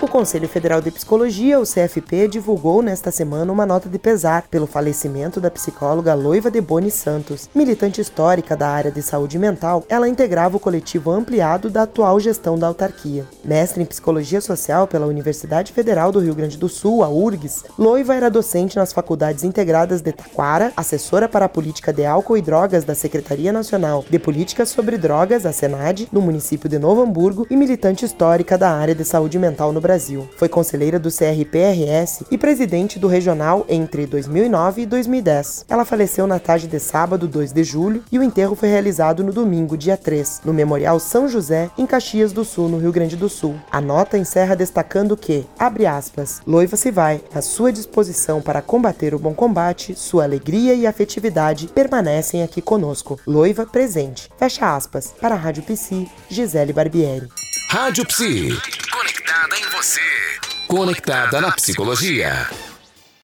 O Conselho Federal de Psicologia, o CFP, divulgou nesta semana uma nota de pesar pelo falecimento da psicóloga Loiva de Boni Santos. Militante histórica da área de saúde mental, ela integrava o coletivo ampliado da atual gestão da autarquia. Mestre em Psicologia Social pela Universidade Federal do Rio Grande do Sul, a URGS, Loiva era docente nas faculdades integradas de Taquara, assessora para a política de álcool e drogas da Secretaria Nacional de Políticas sobre Drogas, a SENAD, no município de Novo Hamburgo, e militante histórica da área de saúde mental no Brasil. Foi conselheira do CRPRS e presidente do regional entre 2009 e 2010. Ela faleceu na tarde de sábado, 2 de julho, e o enterro foi realizado no domingo, dia 3, no Memorial São José, em Caxias do Sul, no Rio Grande do Sul. A nota encerra destacando que, abre aspas, Loiva se vai, à sua disposição para combater o bom combate, sua alegria e afetividade permanecem aqui conosco. Loiva presente. Fecha aspas. Para a Rádio Psi, Gisele Barbieri. Rádio Psi. Em você. Conectada na psicologia.